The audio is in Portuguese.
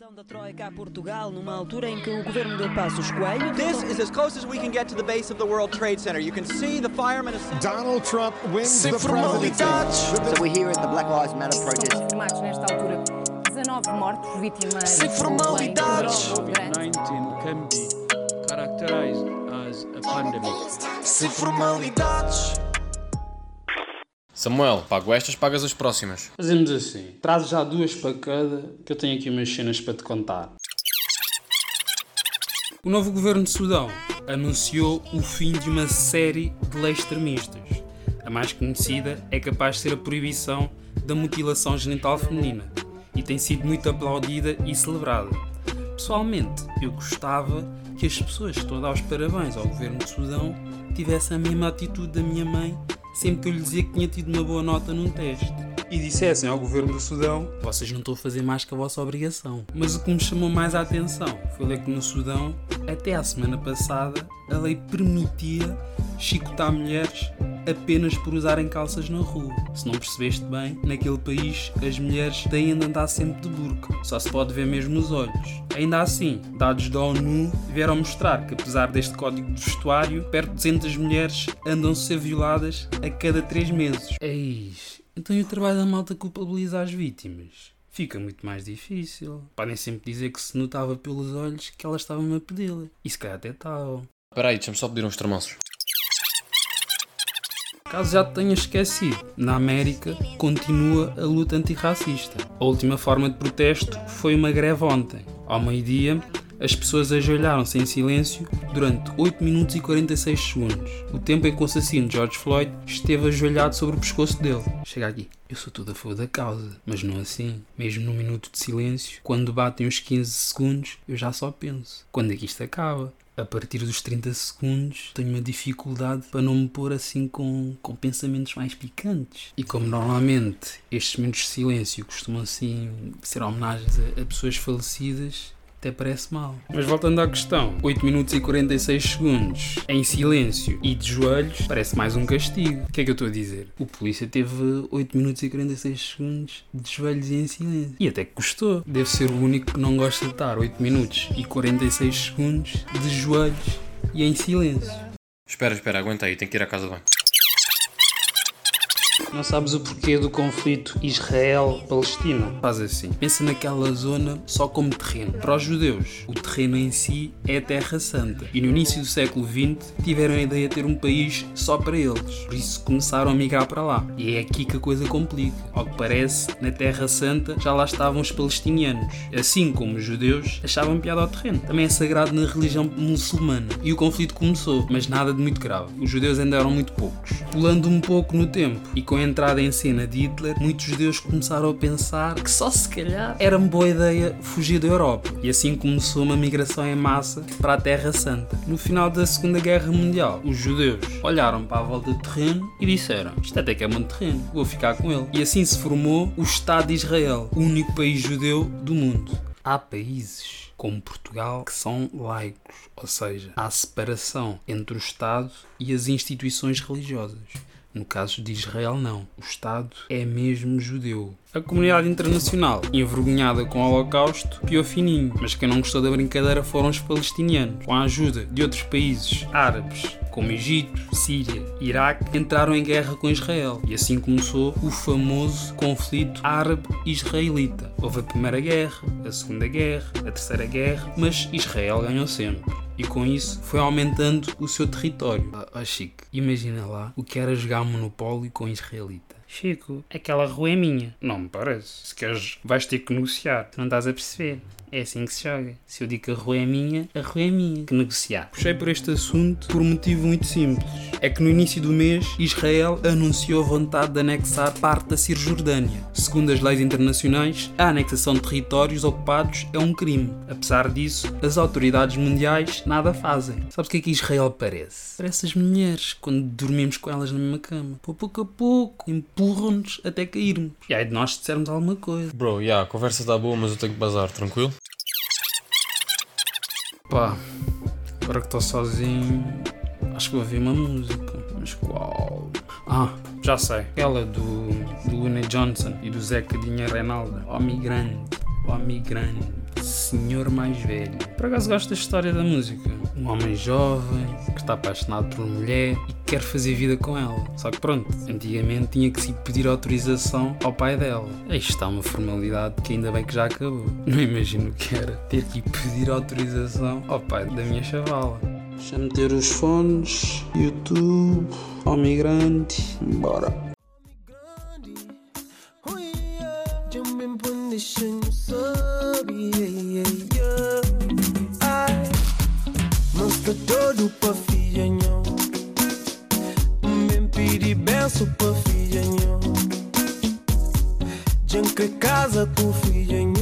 Ação da Troika a Portugal numa altura em que o governo de Passos Coelho This is as close as we can get to the base of the World Trade Center. You can see the firemen. Donald Trump wins the presidency. formalidades. So we're here at the Black Lives Matter protest. nesta altura 19 mortos vítimas Sem formalidades. bem, do grande. COVID-19 can be characterized as a pandemic. Sem formalidades. Samuel, pago estas, pagas as próximas. Fazemos assim. Traz já duas para cada, que eu tenho aqui umas cenas para te contar. O novo governo de Sudão anunciou o fim de uma série de leis extremistas. A mais conhecida é capaz de ser a proibição da mutilação genital feminina e tem sido muito aplaudida e celebrada. Pessoalmente, eu gostava que as pessoas que estão a dar os parabéns ao governo de Sudão tivessem a mesma atitude da minha mãe sempre que eu lhe dizia que tinha tido uma boa nota num teste. E dissessem ao governo do Sudão: vocês não estão a fazer mais que a vossa obrigação. Mas o que me chamou mais a atenção foi ler que no Sudão, até à semana passada, a lei permitia chicotar mulheres apenas por usarem calças na rua. Se não percebeste bem, naquele país as mulheres têm de andar sempre de burca, só se pode ver mesmo nos olhos. Ainda assim, dados da ONU vieram mostrar que apesar deste código de vestuário, perto de 200 mulheres andam a ser violadas a cada 3 meses. Eis, então e o trabalho da malta culpabiliza as vítimas? Fica muito mais difícil. Podem sempre dizer que se notava pelos olhos que elas estavam a pedi-la. E se calhar até estavam. Espera aí, deixa-me só pedir uns termoços. Caso já te tenhas esquecido, na América continua a luta antirracista. A última forma de protesto foi uma greve ontem. Ao meio-dia, as pessoas ajoelharam-se em silêncio durante 8 minutos e 46 segundos, o tempo em que o assassino George Floyd esteve ajoelhado sobre o pescoço dele. Chega aqui. Eu sou tudo a favor da causa, mas não assim. Mesmo num minuto de silêncio, quando batem os 15 segundos, eu já só penso. Quando é que isto acaba? A partir dos 30 segundos tenho uma dificuldade para não me pôr assim com, com pensamentos mais picantes. E como normalmente estes minutos de silêncio costumam assim ser homenagens a, a pessoas falecidas, até parece mal. Mas voltando à questão, 8 minutos e 46 segundos em silêncio e de joelhos parece mais um castigo. O que é que eu estou a dizer? O polícia teve 8 minutos e 46 segundos de joelhos e em silêncio. E até que gostou. Deve ser o único que não gosta de estar 8 minutos e 46 segundos de joelhos e em silêncio. Espera, espera, aguenta aí, tenho que ir à casa de banho. Não sabes o porquê do conflito Israel-Palestina? Faz assim. Pensa naquela zona só como terreno. Para os judeus, o terreno em si é a Terra Santa. E no início do século XX tiveram a ideia de ter um país só para eles. Por isso começaram a migrar para lá. E é aqui que a coisa complica. Ao que parece, na Terra Santa já lá estavam os palestinianos. Assim como os judeus achavam piada ao terreno. Também é sagrado na religião muçulmana. E o conflito começou, mas nada de muito grave. Os judeus ainda eram muito poucos. Pulando um pouco no tempo e com a entrada em cena de Hitler, muitos judeus começaram a pensar que só se calhar era uma boa ideia fugir da Europa. E assim começou uma migração em massa para a Terra Santa. No final da Segunda Guerra Mundial, os judeus olharam para a volta do terreno e disseram: Isto até que é bom terreno, vou ficar com ele. E assim se formou o Estado de Israel, o único país judeu do mundo. Há países como Portugal que são laicos, ou seja, há separação entre o Estado e as instituições religiosas. No caso de Israel, não. O Estado é mesmo judeu. A comunidade internacional, envergonhada com o Holocausto, piou fininho, mas quem não gostou da brincadeira foram os palestinianos. Com a ajuda de outros países árabes, como Egito, Síria Iraque, entraram em guerra com Israel. E assim começou o famoso conflito árabe-israelita. Houve a Primeira Guerra, a Segunda Guerra, a Terceira Guerra, mas Israel ganhou sempre e com isso foi aumentando o seu território. Ah, oh, Chico, imagina lá o que era jogar Monopólio com israelita. Chico, aquela rua é minha. Não me parece. Se queres, vais ter que negociar. Tu não estás a perceber. É assim que se joga. Se eu digo que a rua é minha, a rua é minha. Que negociar. Puxei por este assunto por um motivo muito simples. É que no início do mês, Israel anunciou a vontade de anexar parte da Cisjordânia. Segundo as leis internacionais, a anexação de territórios ocupados é um crime. Apesar disso, as autoridades mundiais nada fazem. Sabes o que é que Israel parece? Parece as mulheres, quando dormimos com elas na mesma cama. Pouco a pouco, empurram-nos até cairmos. E aí de nós dissermos alguma coisa. Bro, já, yeah, a conversa está boa, mas eu tenho que bazar, tranquilo? Pá, agora que estou sozinho, acho que vou ouvir uma música. Mas qual? Ah, já sei. Aquela do, do Luna Johnson e do Zeca Dinha Reinaldo. Homem grande, homem grande. senhor mais velho. Por acaso gosto da história da música. Um homem jovem que está apaixonado por mulher e quer fazer vida com ela. Só que pronto, antigamente tinha que se pedir autorização ao pai dela. Isto está uma formalidade que ainda bem que já acabou. Não imagino o que era ter que ir pedir autorização ao pai da minha chavala. Deixa meter os fones, YouTube, ao migrante, bora. Mostra todo pra filha, benção pra filha, nhão. Junk casa com filha, nhão.